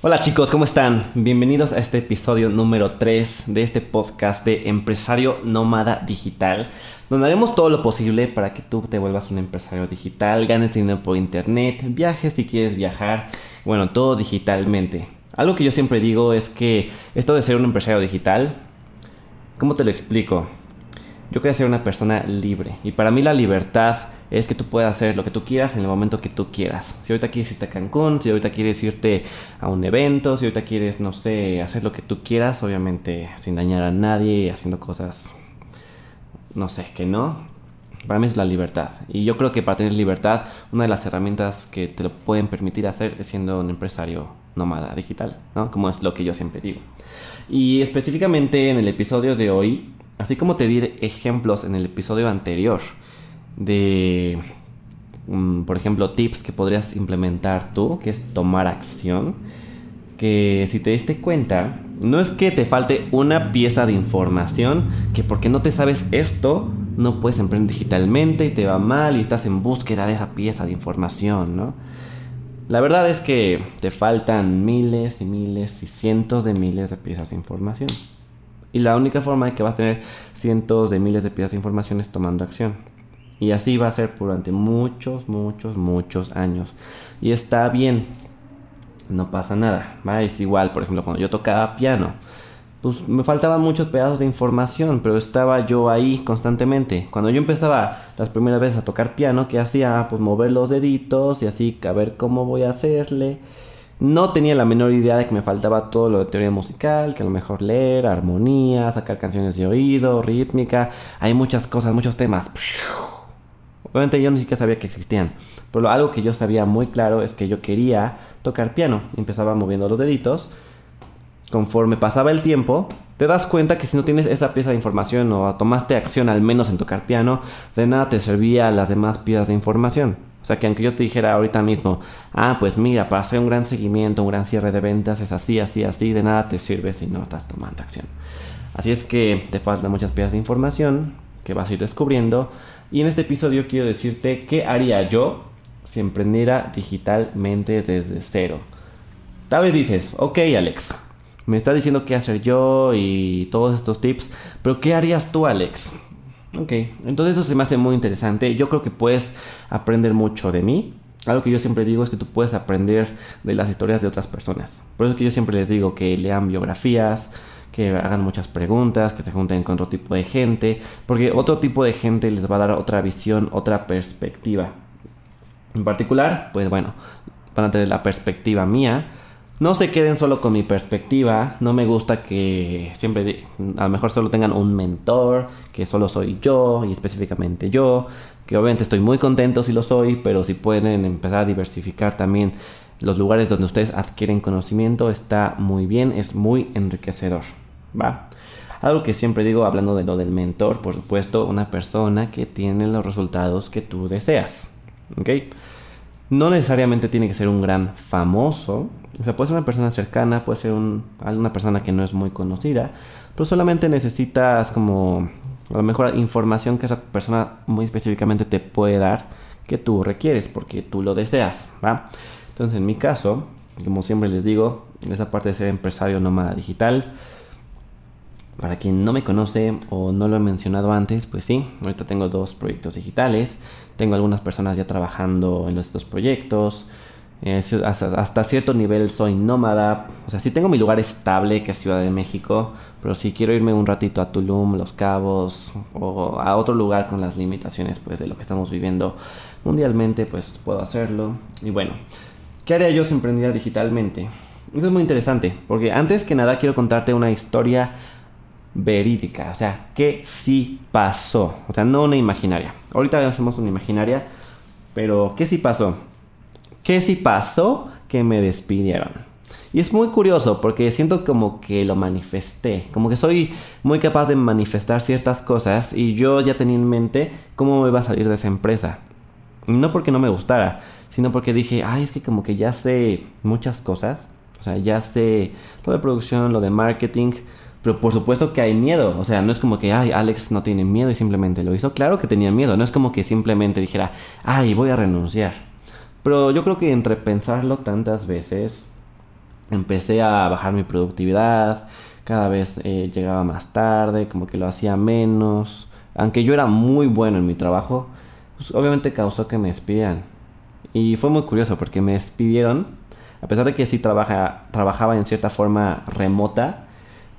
Hola chicos, ¿cómo están? Bienvenidos a este episodio número 3 de este podcast de Empresario Nómada Digital, donde haremos todo lo posible para que tú te vuelvas un empresario digital, ganes dinero por internet, viajes si quieres viajar, bueno, todo digitalmente. Algo que yo siempre digo es que esto de ser un empresario digital, ¿cómo te lo explico? Yo quería ser una persona libre y para mí la libertad es que tú puedas hacer lo que tú quieras en el momento que tú quieras. Si ahorita quieres irte a Cancún, si ahorita quieres irte a un evento, si ahorita quieres, no sé, hacer lo que tú quieras, obviamente sin dañar a nadie, haciendo cosas, no sé, que no. Para mí es la libertad. Y yo creo que para tener libertad, una de las herramientas que te lo pueden permitir hacer es siendo un empresario nómada digital, ¿no? Como es lo que yo siempre digo. Y específicamente en el episodio de hoy, así como te di ejemplos en el episodio anterior, de, mm, por ejemplo, tips que podrías implementar tú, que es tomar acción. Que si te diste cuenta, no es que te falte una pieza de información, que porque no te sabes esto, no puedes emprender digitalmente y te va mal y estás en búsqueda de esa pieza de información, ¿no? La verdad es que te faltan miles y miles y cientos de miles de piezas de información. Y la única forma de que vas a tener cientos de miles de piezas de información es tomando acción. Y así va a ser durante muchos, muchos, muchos años. Y está bien. No pasa nada. Es igual, por ejemplo, cuando yo tocaba piano. Pues me faltaban muchos pedazos de información, pero estaba yo ahí constantemente. Cuando yo empezaba las primeras veces a tocar piano, ¿qué hacía? Pues mover los deditos y así a ver cómo voy a hacerle. No tenía la menor idea de que me faltaba todo lo de teoría musical, que a lo mejor leer, armonía, sacar canciones de oído, rítmica. Hay muchas cosas, muchos temas. Obviamente yo ni siquiera sabía que existían. Pero algo que yo sabía muy claro es que yo quería tocar piano. Empezaba moviendo los deditos. Conforme pasaba el tiempo, te das cuenta que si no tienes esa pieza de información o tomaste acción al menos en tocar piano, de nada te servía las demás piezas de información. O sea que aunque yo te dijera ahorita mismo, ah, pues mira, para hacer un gran seguimiento, un gran cierre de ventas es así, así, así, de nada te sirve si no estás tomando acción. Así es que te faltan muchas piezas de información que vas a ir descubriendo y en este episodio quiero decirte qué haría yo si emprendiera digitalmente desde cero. Tal vez dices, ok Alex, me está diciendo qué hacer yo y todos estos tips, pero ¿qué harías tú Alex? Ok, entonces eso se me hace muy interesante. Yo creo que puedes aprender mucho de mí. Algo que yo siempre digo es que tú puedes aprender de las historias de otras personas. Por eso es que yo siempre les digo que lean biografías, que hagan muchas preguntas, que se junten con otro tipo de gente, porque otro tipo de gente les va a dar otra visión, otra perspectiva. En particular, pues bueno, van a tener la perspectiva mía. No se queden solo con mi perspectiva, no me gusta que siempre, a lo mejor solo tengan un mentor, que solo soy yo y específicamente yo, que obviamente estoy muy contento si lo soy, pero si pueden empezar a diversificar también los lugares donde ustedes adquieren conocimiento está muy bien, es muy enriquecedor. ¿va? Algo que siempre digo hablando de lo del mentor, por supuesto, una persona que tiene los resultados que tú deseas. ¿Ok? No necesariamente tiene que ser un gran famoso. O sea, puede ser una persona cercana, puede ser una persona que no es muy conocida. Pero solamente necesitas como a lo mejor información que esa persona muy específicamente te puede dar que tú requieres porque tú lo deseas. ¿va? Entonces, en mi caso, como siempre les digo, esa parte de ser empresario nómada digital, para quien no me conoce o no lo he mencionado antes, pues sí, ahorita tengo dos proyectos digitales, tengo algunas personas ya trabajando en estos proyectos, eh, hasta, cierto nivel soy nómada, o sea, sí tengo mi lugar estable que es Ciudad de México, pero si quiero irme un ratito a Tulum, Los Cabos o a otro lugar con las limitaciones pues de lo que estamos viviendo mundialmente, pues puedo hacerlo. Y bueno, ¿qué haría yo si emprendiera digitalmente? Eso es muy interesante, porque antes que nada quiero contarte una historia verídica, o sea, que sí pasó, o sea, no una imaginaria. Ahorita hacemos una imaginaria, pero ¿qué sí pasó? ¿Qué sí pasó que me despidieron? Y es muy curioso porque siento como que lo manifesté, como que soy muy capaz de manifestar ciertas cosas y yo ya tenía en mente cómo me iba a salir de esa empresa. No porque no me gustara, sino porque dije, ay, es que como que ya sé muchas cosas, o sea, ya sé lo de producción, lo de marketing, pero por supuesto que hay miedo. O sea, no es como que, ay, Alex no tiene miedo y simplemente lo hizo. Claro que tenía miedo. No es como que simplemente dijera, ay, voy a renunciar. Pero yo creo que entre pensarlo tantas veces empecé a bajar mi productividad, cada vez eh, llegaba más tarde, como que lo hacía menos. Aunque yo era muy bueno en mi trabajo, pues obviamente causó que me despidieran. Y fue muy curioso porque me despidieron, a pesar de que sí trabaja, trabajaba en cierta forma remota,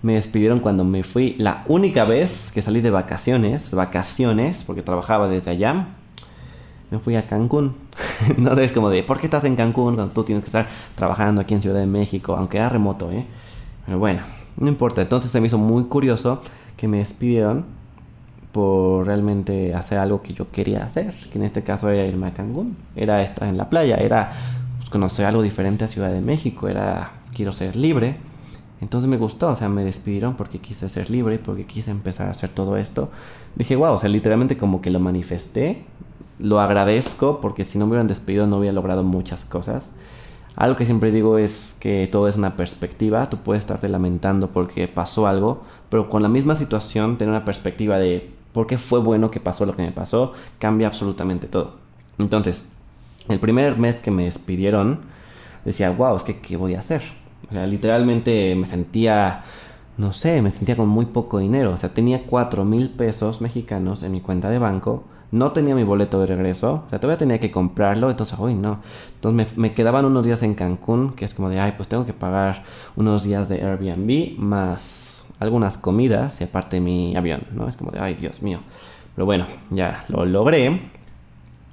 me despidieron cuando me fui la única vez que salí de vacaciones, vacaciones, porque trabajaba desde allá. Me fui a Cancún. no es como de, ¿por qué estás en Cancún cuando tú tienes que estar trabajando aquí en Ciudad de México? Aunque era remoto, ¿eh? Pero bueno, no importa. Entonces se me hizo muy curioso que me despidieron por realmente hacer algo que yo quería hacer, que en este caso era irme a Cancún, era estar en la playa, era pues, conocer algo diferente a Ciudad de México, era quiero ser libre. Entonces me gustó, o sea, me despidieron porque quise ser libre, porque quise empezar a hacer todo esto. Dije, wow, o sea, literalmente como que lo manifesté, lo agradezco porque si no me hubieran despedido no hubiera logrado muchas cosas. Algo que siempre digo es que todo es una perspectiva, tú puedes estarte lamentando porque pasó algo, pero con la misma situación tener una perspectiva de por qué fue bueno que pasó lo que me pasó, cambia absolutamente todo. Entonces, el primer mes que me despidieron, decía, wow, es que ¿qué voy a hacer? O sea, literalmente me sentía, no sé, me sentía con muy poco dinero. O sea, tenía 4 mil pesos mexicanos en mi cuenta de banco. No tenía mi boleto de regreso. O sea, todavía tenía que comprarlo. Entonces, uy, no. Entonces me, me quedaban unos días en Cancún, que es como de, ay, pues tengo que pagar unos días de Airbnb más algunas comidas y aparte mi avión, ¿no? Es como de, ay, Dios mío. Pero bueno, ya lo logré.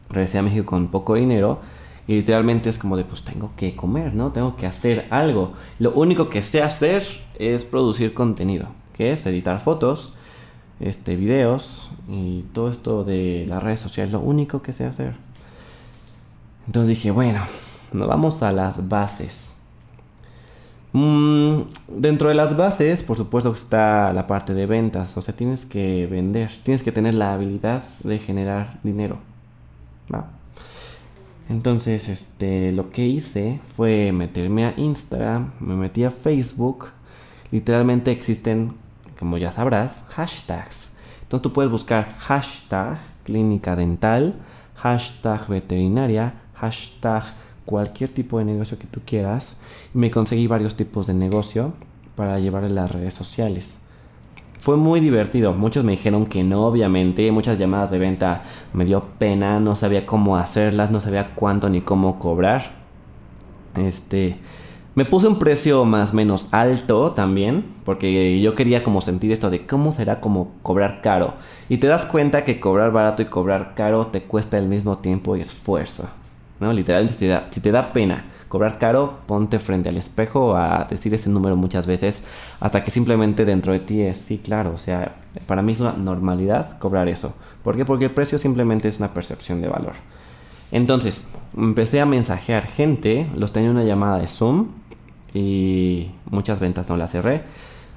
Regresé a México con poco dinero. Y literalmente es como de, pues tengo que comer, ¿no? Tengo que hacer algo. Lo único que sé hacer es producir contenido, que es editar fotos, este, videos y todo esto de las redes sociales, lo único que sé hacer. Entonces dije, bueno, nos vamos a las bases. Mm, dentro de las bases, por supuesto está la parte de ventas, o sea, tienes que vender, tienes que tener la habilidad de generar dinero. Entonces, este, lo que hice fue meterme a Instagram, me metí a Facebook. Literalmente existen, como ya sabrás, hashtags. Entonces tú puedes buscar hashtag clínica dental, hashtag veterinaria, hashtag cualquier tipo de negocio que tú quieras. Me conseguí varios tipos de negocio para llevar a las redes sociales. Fue muy divertido. Muchos me dijeron que no, obviamente. Muchas llamadas de venta me dio pena. No sabía cómo hacerlas. No sabía cuánto ni cómo cobrar. Este. Me puse un precio más o menos alto también. Porque yo quería como sentir esto de cómo será como cobrar caro. Y te das cuenta que cobrar barato y cobrar caro te cuesta el mismo tiempo y esfuerzo. ¿No? Literalmente si te da, si te da pena cobrar caro, ponte frente al espejo a decir ese número muchas veces hasta que simplemente dentro de ti es, sí, claro, o sea, para mí es una normalidad cobrar eso. ¿Por qué? Porque el precio simplemente es una percepción de valor. Entonces, empecé a mensajear gente, los tenía una llamada de Zoom y muchas ventas no las cerré.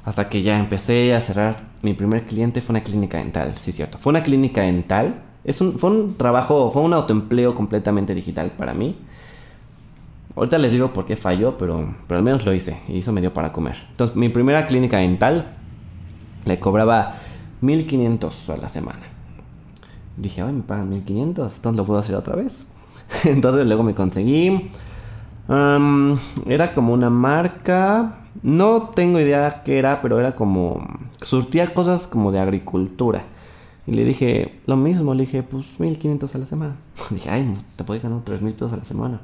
Hasta que ya empecé a cerrar, mi primer cliente fue una clínica dental, sí, cierto. Fue una clínica dental, fue un trabajo, fue un autoempleo completamente digital para mí. Ahorita les digo por qué falló, pero, pero al menos lo hice y eso me dio para comer. Entonces, mi primera clínica dental le cobraba 1500 a la semana. Dije, ay, me pagan 1500, entonces lo puedo hacer otra vez. entonces luego me conseguí. era como una marca. No tengo idea qué era, pero era como. Surtía cosas como de agricultura. Y le dije lo mismo, le dije, pues 1500 a la semana. dije, ay, te puedo ganar 3000 pesos a la semana.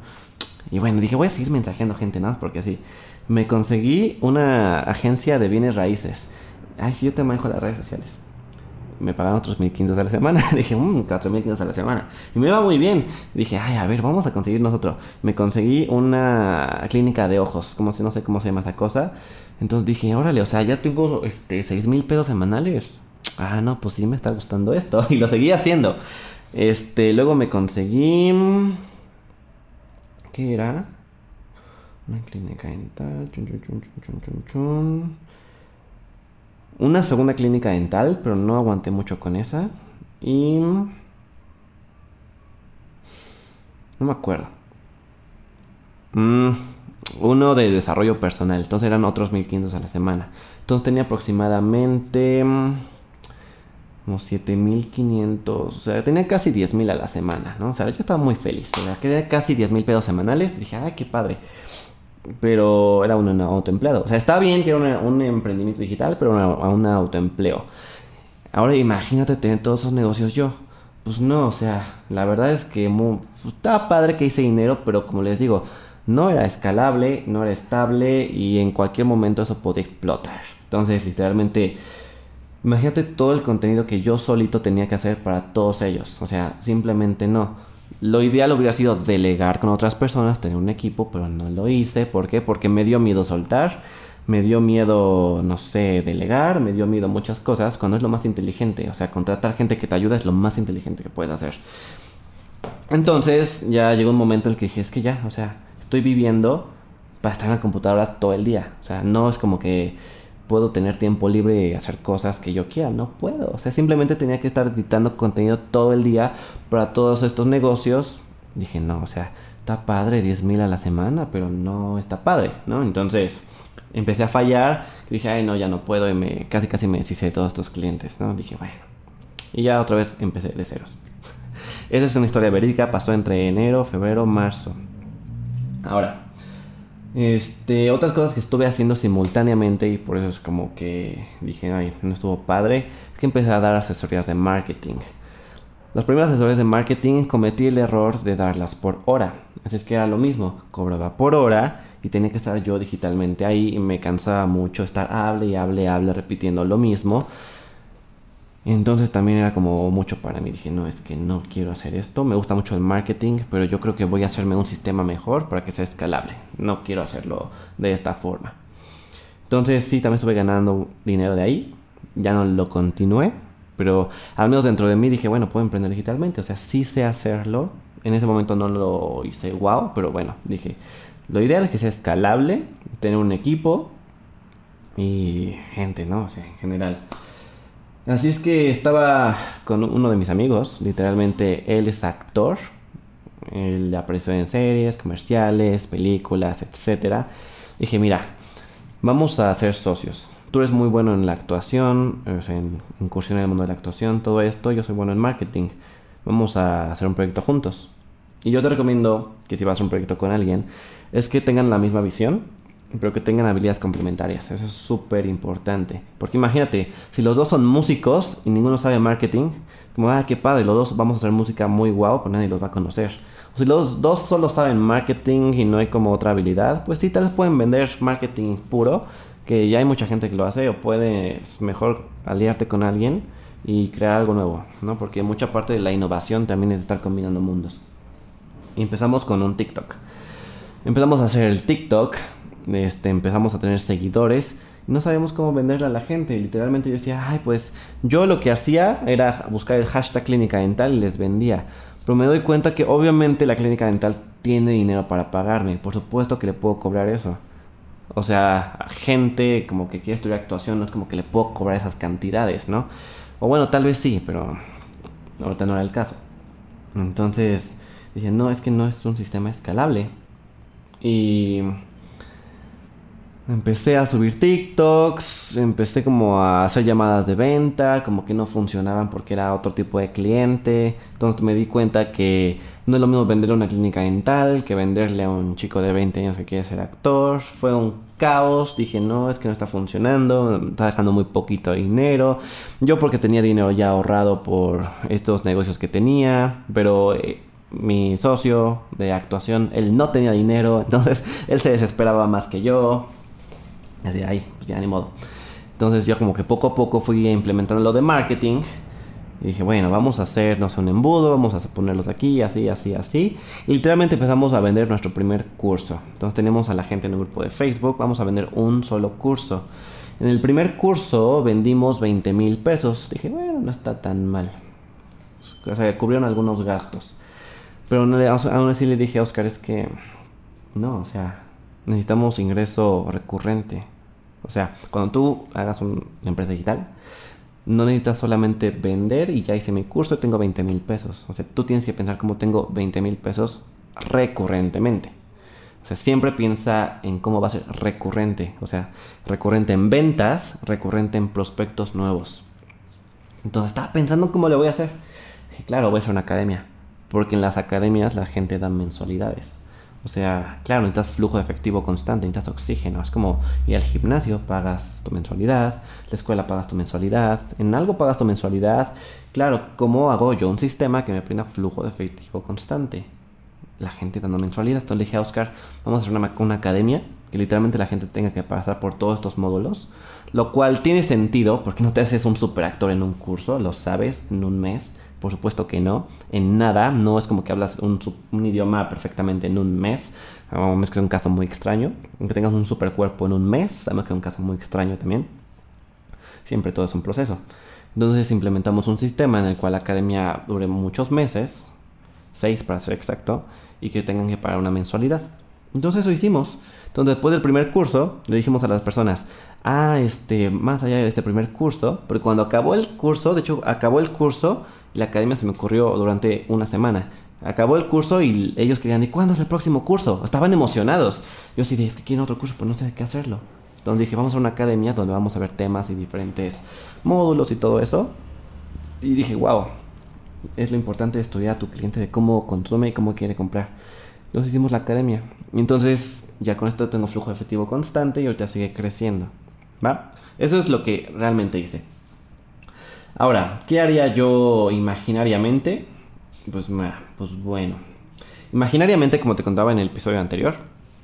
Y bueno, dije, voy a seguir mensajeando gente más porque así. Me conseguí una agencia de bienes raíces. Ay, sí, yo te manejo las redes sociales. Me pagaban otros 1500 a la semana. dije, mmm, 4500 a la semana. Y me iba muy bien. Dije, ay, a ver, vamos a conseguir nosotros. Me conseguí una clínica de ojos. Como si no sé cómo se llama esa cosa. Entonces dije, órale, o sea, ya tengo este, 6 mil pesos semanales. Ah, no, pues sí me está gustando esto. Y lo seguí haciendo. Este, luego me conseguí. ¿Qué era? Una clínica dental. Chun, chun, chun, Una segunda clínica dental, pero no aguanté mucho con esa. Y... No me acuerdo. Mm, uno de desarrollo personal. Entonces eran otros 1500 a la semana. Entonces tenía aproximadamente como 7500, o sea, tenía casi 10000 a la semana, ¿no? O sea, yo estaba muy feliz, o sea, quería casi 10000 pesos semanales, dije, ay, qué padre. pero era un, autoempleado. O sea, está bien que era un emprendimiento digital, pero era un autoempleo. Ahora imagínate tener todos esos negocios yo. Pues no, o sea, la verdad es que estaba padre que hice dinero, pero como les digo, no era escalable, no era estable y en cualquier momento eso podía explotar. Entonces, literalmente, imagínate todo el contenido que yo solito tenía que hacer para todos ellos. O sea, simplemente no. Lo ideal hubiera sido delegar con otras personas, tener un equipo, pero no lo hice. ¿Por qué? Porque me dio miedo soltar, me dio miedo, no sé, delegar, me dio miedo muchas cosas, cuando es lo más inteligente. O sea, contratar gente que te ayuda es lo más inteligente que puedes hacer. Entonces ya llegó un momento en el que dije, es que ya, o sea, estoy viviendo para estar en la computadora todo el día. O sea, no es como que puedo tener tiempo libre y hacer cosas que yo quiera. No puedo. O sea, simplemente tenía que estar editando contenido todo el día para todos estos negocios. Dije, no, o sea, está padre 10 mil a la semana, pero no está padre, ¿no? Entonces empecé a fallar. Dije, ay, no, ya no puedo. Y me, casi, casi me deshice de todos estos clientes, ¿no? Dije, bueno. Y ya otra vez empecé de ceros. Esa es una historia verídica. Pasó entre enero, febrero, marzo. Ahora, este, otras cosas que estuve haciendo simultáneamente y por eso es como que dije, ay, no estuvo padre, es que empecé a dar asesorías de marketing. Las primeras asesorías de marketing cometí el error de darlas por hora. Así es que era lo mismo, cobraba por hora y tenía que estar yo digitalmente ahí y me cansaba mucho estar hable y hable y hable repitiendo lo mismo. Entonces también era como mucho para mí. Dije, no, es que no quiero hacer esto. Me gusta mucho el marketing, pero yo creo que voy a hacerme un sistema mejor para que sea escalable. No quiero hacerlo de esta forma. Entonces sí, también estuve ganando dinero de ahí. Ya no lo continué, pero al menos dentro de mí dije, bueno, puedo emprender digitalmente. O sea, sí sé hacerlo. En ese momento no lo hice wow, pero bueno, dije, lo ideal es que sea escalable, tener un equipo y gente, ¿no? O sea, en general. Así es que estaba con uno de mis amigos, literalmente él es actor, él apareció en series, comerciales, películas, etc. Dije, mira, vamos a ser socios. Tú eres muy bueno en la actuación, en incursión en el mundo de la actuación, todo esto, yo soy bueno en marketing. Vamos a hacer un proyecto juntos. Y yo te recomiendo que si vas a un proyecto con alguien, es que tengan la misma visión, pero que tengan habilidades complementarias. Eso es súper importante. Porque imagínate, si los dos son músicos y ninguno sabe marketing, como, ah, qué padre, los dos vamos a hacer música muy guau, pues nadie los va a conocer. O si los dos solo saben marketing y no hay como otra habilidad, pues sí, tal vez pueden vender marketing puro, que ya hay mucha gente que lo hace, o puedes mejor aliarte con alguien y crear algo nuevo, ¿no? Porque mucha parte de la innovación también es estar combinando mundos. Y empezamos con un TikTok. Empezamos a hacer el TikTok, este, empezamos a tener seguidores. No sabíamos cómo venderle a la gente. Literalmente yo decía, ay, pues yo lo que hacía era buscar el hashtag clínica dental y les vendía. Pero me doy cuenta que obviamente la clínica dental tiene dinero para pagarme. Por supuesto que le puedo cobrar eso. O sea, gente como que quiere estudiar actuación, no es como que le puedo cobrar esas cantidades, ¿no? O bueno, tal vez sí, pero ahorita no era el caso. Entonces, dicen, no, es que no es un sistema escalable. Y Empecé a subir TikToks, empecé como a hacer llamadas de venta, como que no funcionaban porque era otro tipo de cliente. Entonces me di cuenta que no es lo mismo venderle a una clínica dental que venderle a un chico de 20 años que quiere ser actor. Fue un caos, dije no, es que no está funcionando, está dejando muy poquito dinero. Yo porque tenía dinero ya ahorrado por estos negocios que tenía, pero... Eh, mi socio de actuación, él no tenía dinero, entonces él se desesperaba más que yo. Así, ahí, pues ya ni modo. Entonces yo como que poco a poco fui implementando lo de marketing. Y dije, bueno, vamos a hacer, no sé, un embudo, vamos a ponerlos aquí, así, así, así. Y literalmente empezamos a vender nuestro primer curso. Entonces tenemos a la gente en el grupo de Facebook, vamos a vender un solo curso. En el primer curso vendimos 20 mil pesos. Dije, bueno, no está tan mal. O sea, cubrieron algunos gastos. Pero aún así le dije a Oscar, es que, no, o sea, necesitamos ingreso recurrente. O sea, cuando tú hagas una empresa digital, no necesitas solamente vender y ya hice mi curso y tengo 20 mil pesos. O sea, tú tienes que pensar cómo tengo 20 mil pesos recurrentemente. O sea, siempre piensa en cómo va a ser recurrente. O sea, recurrente en ventas, recurrente en prospectos nuevos. Entonces estaba pensando cómo le voy a hacer. Y claro, voy a hacer una academia. Porque en las academias la gente da mensualidades. O sea, claro, necesitas flujo de efectivo constante, necesitas oxígeno. Es como ir al gimnasio, pagas tu mensualidad, la escuela pagas tu mensualidad, en algo pagas tu mensualidad. Claro, ¿cómo hago yo un sistema que me brinda flujo de efectivo constante? La gente dando mensualidad. Entonces le dije a Oscar, vamos a hacer una, una academia que literalmente la gente tenga que pasar por todos estos módulos. Lo cual tiene sentido porque no te haces un super actor en un curso, lo sabes, en un mes por supuesto que no. En nada. No es como que hablas un, idioma perfectamente en un mes. A menos que es un caso muy extraño. Aunque tengas un super cuerpo en un mes. A menos que es un caso muy extraño también. Siempre todo es un proceso. Entonces implementamos un sistema en el cual la academia dure muchos meses. Seis para ser exacto. Y que tengan que pagar una mensualidad. Entonces eso hicimos. Entonces después del primer curso le dijimos a las personas, ah, este, más allá de este primer curso, porque cuando acabó el curso, de hecho acabó el curso, la academia se me ocurrió durante una semana. Acabó el curso y ellos querían, ¿y cuándo es el próximo curso? Estaban emocionados. Yo sí dije, es que quieren otro curso, pero no sé qué hacerlo. Entonces dije, vamos a una academia donde vamos a ver temas y diferentes módulos y todo eso. Y dije, wow, es lo importante de estudiar a tu cliente de cómo consume y cómo quiere comprar. Entonces hicimos la academia. Y entonces ya con esto tengo flujo efectivo constante y ahorita sigue creciendo. Eso es lo que realmente hice. Ahora, ¿qué haría yo imaginariamente? Pues, pues bueno. Imaginariamente, como te contaba en el episodio anterior,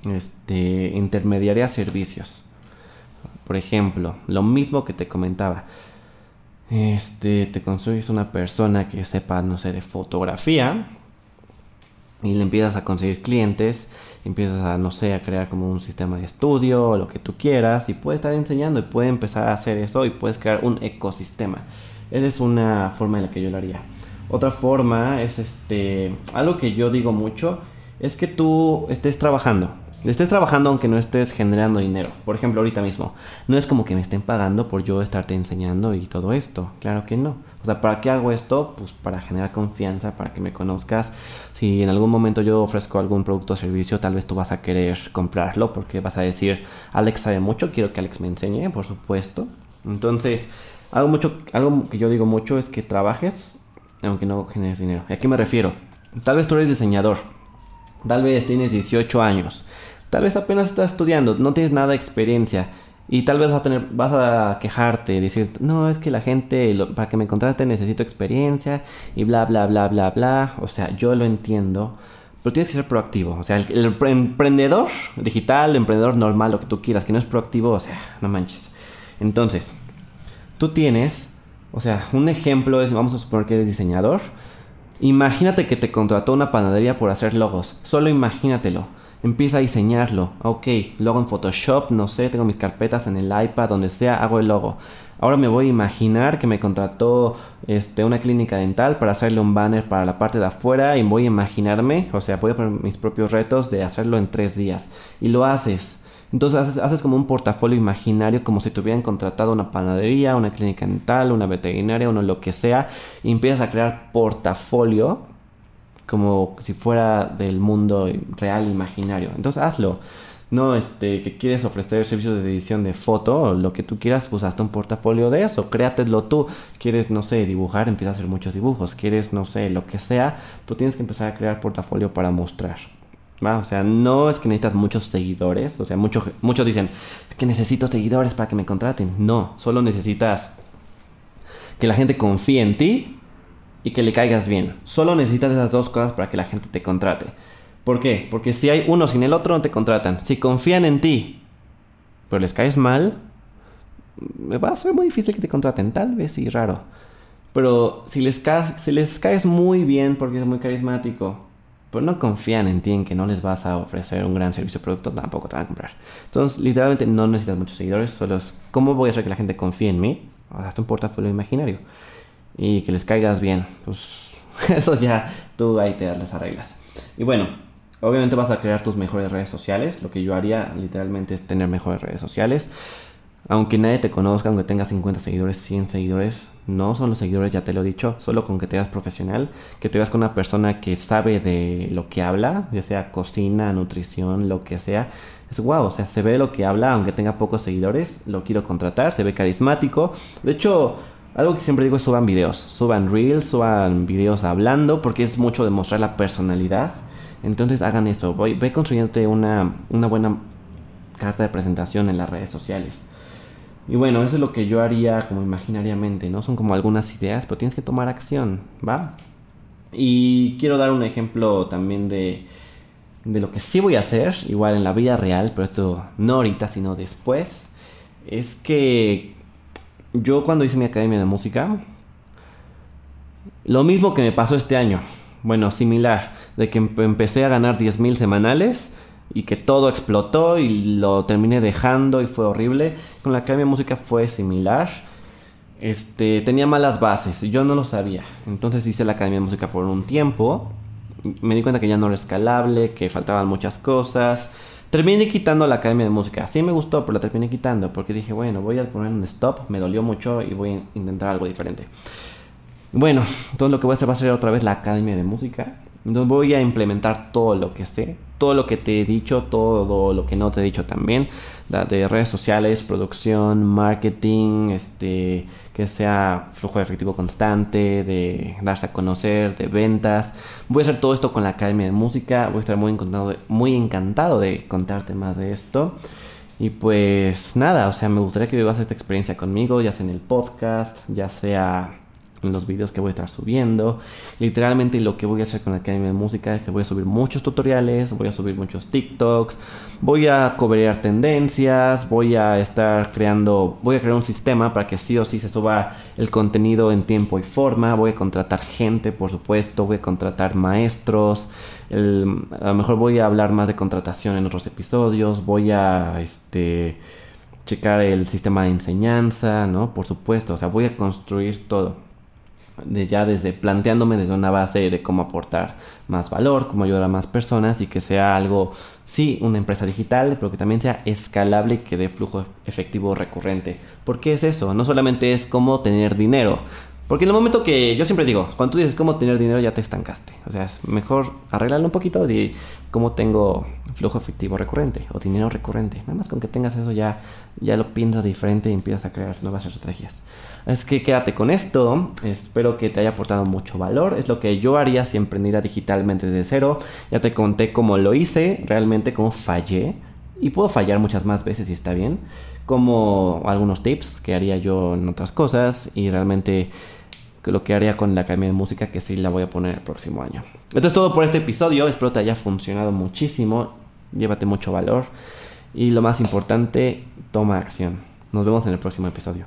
este, intermediaría servicios. Por ejemplo, lo mismo que te comentaba. Este, te construyes una persona que sepa, no sé, de fotografía. Y le empiezas a conseguir clientes. Empiezas a, no sé, a crear como un sistema de estudio o lo que tú quieras. Y puede estar enseñando y puede empezar a hacer eso y puedes crear un ecosistema. Esa es una forma en la que yo lo haría. Otra forma es este, algo que yo digo mucho, es que tú estés trabajando. Estés trabajando aunque no estés generando dinero. Por ejemplo, ahorita mismo. No es como que me estén pagando por yo estarte enseñando y todo esto. Claro que no. O sea, ¿para qué hago esto? Pues para generar confianza, para que me conozcas. Si en algún momento yo ofrezco algún producto o servicio, tal vez tú vas a querer comprarlo porque vas a decir, Alex sabe mucho, quiero que Alex me enseñe, por supuesto. Entonces, algo, mucho, algo que yo digo mucho es que trabajes aunque no generes dinero. ¿A qué me refiero? Tal vez tú eres diseñador. Tal vez tienes 18 años. Tal vez apenas estás estudiando, no tienes nada de experiencia. Y tal vez vas a, tener, vas a quejarte, decir, no, es que la gente, para que me contrate necesito experiencia y bla, bla, bla, bla, bla. O sea, yo lo entiendo, pero tienes que ser proactivo. O sea, el, el emprendedor digital, el emprendedor normal, lo que tú quieras, que no es proactivo, o sea, no manches. Entonces, tú tienes, o sea, un ejemplo es, vamos a suponer que eres diseñador. Imagínate que te contrató una panadería por hacer logos. Solo imagínatelo. Empieza a diseñarlo. Ok, logo en Photoshop, no sé, tengo mis carpetas en el iPad, donde sea, hago el logo. Ahora me voy a imaginar que me contrató este, una clínica dental para hacerle un banner para la parte de afuera y voy a imaginarme, o sea, voy a poner mis propios retos de hacerlo en tres días. Y lo haces. Entonces haces, como un portafolio imaginario, como si te hubieran contratado una panadería, una clínica dental, una veterinaria, uno lo que sea, y empiezas a crear portafolio como si fuera del mundo real imaginario. Entonces hazlo. No, este, que quieres ofrecer servicios de edición de foto, o lo que tú quieras, pues hazte un portafolio de eso, créatelo tú. Quieres, no sé, dibujar, empieza a hacer muchos dibujos. Quieres, no sé, lo que sea, tú tienes que empezar a crear portafolio para mostrar. O sea, no es que necesitas muchos seguidores. O sea, muchos muchos dicen que necesito seguidores para que me contraten. No, solo necesitas que la gente confíe en ti y que le caigas bien. Solo necesitas esas dos cosas para que la gente te contrate. ¿Por qué? Porque si hay uno sin el otro no te contratan. Si confían en ti, pero les caes mal, va a ser muy difícil que te contraten. Tal vez sí, raro. Pero si les, si les caes muy bien porque es muy carismático, pero no confían en ti, en que no les vas a ofrecer un gran servicio o producto, tampoco te van a comprar. Entonces, literalmente no necesitas muchos seguidores, solo es cómo voy a hacer que la gente confíe en mí, hasta un portafolio imaginario, y que les caigas bien. Pues eso ya tú ahí te das las arreglas. Y bueno, obviamente vas a crear tus mejores redes sociales. Lo que yo haría literalmente es tener mejores redes sociales. Aunque nadie te conozca, aunque tengas 50 seguidores, 100 seguidores, no son los seguidores, ya te lo he dicho, solo con que te veas profesional, que te veas con una persona que sabe de lo que habla, ya sea cocina, nutrición, lo que sea. Es guau, o sea, se ve lo que habla, aunque tenga pocos seguidores, lo quiero contratar, se ve carismático. De hecho, algo que siempre digo es suban videos, suban reels, suban videos hablando, porque es mucho de mostrar la personalidad Entonces hagan eso, voy, ve construyéndote una, una buena carta de presentación en las redes sociales. Y bueno, eso es lo que yo haría como imaginariamente, ¿no? Son como algunas ideas, pero tienes que tomar acción, ¿va? Y quiero dar un ejemplo también de, de lo que sí voy a hacer, igual en la vida real, pero esto no ahorita, sino después. Es que yo cuando hice mi academia de música, lo mismo que me pasó este año, bueno, similar, de que empecé a ganar 10 mil semanales y que todo explotó y lo terminé dejando y fue horrible. Con la Academia de Música fue similar. Este, tenía malas bases y yo no lo sabía. Entonces hice la Academia de Música por un tiempo. Me di cuenta que ya no era escalable, que faltaban muchas cosas. Terminé quitando la Academia de Música. Sí me gustó, pero la terminé quitando porque dije, bueno, voy a poner un stop. Me dolió mucho y voy a intentar algo diferente. Bueno, entonces lo que voy a hacer va a ser otra vez la Academia de Música. Entonces voy a implementar todo lo que sé, todo lo que te he dicho, todo lo que no te he dicho también, de redes sociales, producción, marketing, este, que sea flujo de efectivo constante, de darse a conocer, de ventas. Voy a hacer todo esto con la Academia de Música, voy a estar muy encantado de, muy encantado de contarte más de esto. Y pues nada, o sea, me gustaría que vivas esta experiencia conmigo, ya sea en el podcast, ya sea los videos que voy a estar subiendo. Literalmente lo que voy a hacer con la Academia de Música es que voy a subir muchos tutoriales, voy a subir muchos TikToks, voy a cobrar tendencias, voy a estar creando, voy a crear un sistema para que sí o sí se suba el contenido en tiempo y forma, voy a contratar gente, por supuesto, voy a contratar maestros, a lo mejor voy a hablar más de contratación en otros episodios, voy a este checar el sistema de enseñanza, ¿no? Por supuesto, o sea, voy a construir todo de ya desde planteándome desde una base de cómo aportar más valor, cómo ayudar a más personas y que sea algo, sí, una empresa digital, pero que también sea escalable y que dé flujo efectivo recurrente. ¿Por qué es eso? No solamente es cómo tener dinero. Porque en el momento que yo siempre digo, cuando tú dices cómo tener dinero ya te estancaste. O sea, es mejor arreglarlo un poquito de cómo tengo flujo efectivo recurrente o dinero recurrente. Nada más con que tengas eso ya, ya lo piensas diferente y empiezas a crear nuevas estrategias. Es que quédate con esto. Espero que te haya aportado mucho valor. Es lo que yo haría si emprendiera digitalmente desde cero. Ya te conté cómo lo hice, realmente cómo fallé. Y puedo fallar muchas más veces y está bien. Como algunos tips que haría yo en otras cosas. Y realmente lo que haría con la academia de música que sí la voy a poner el próximo año. Esto es todo por este episodio. Espero te haya funcionado muchísimo. Llévate mucho valor. Y lo más importante, toma acción. Nos vemos en el próximo episodio.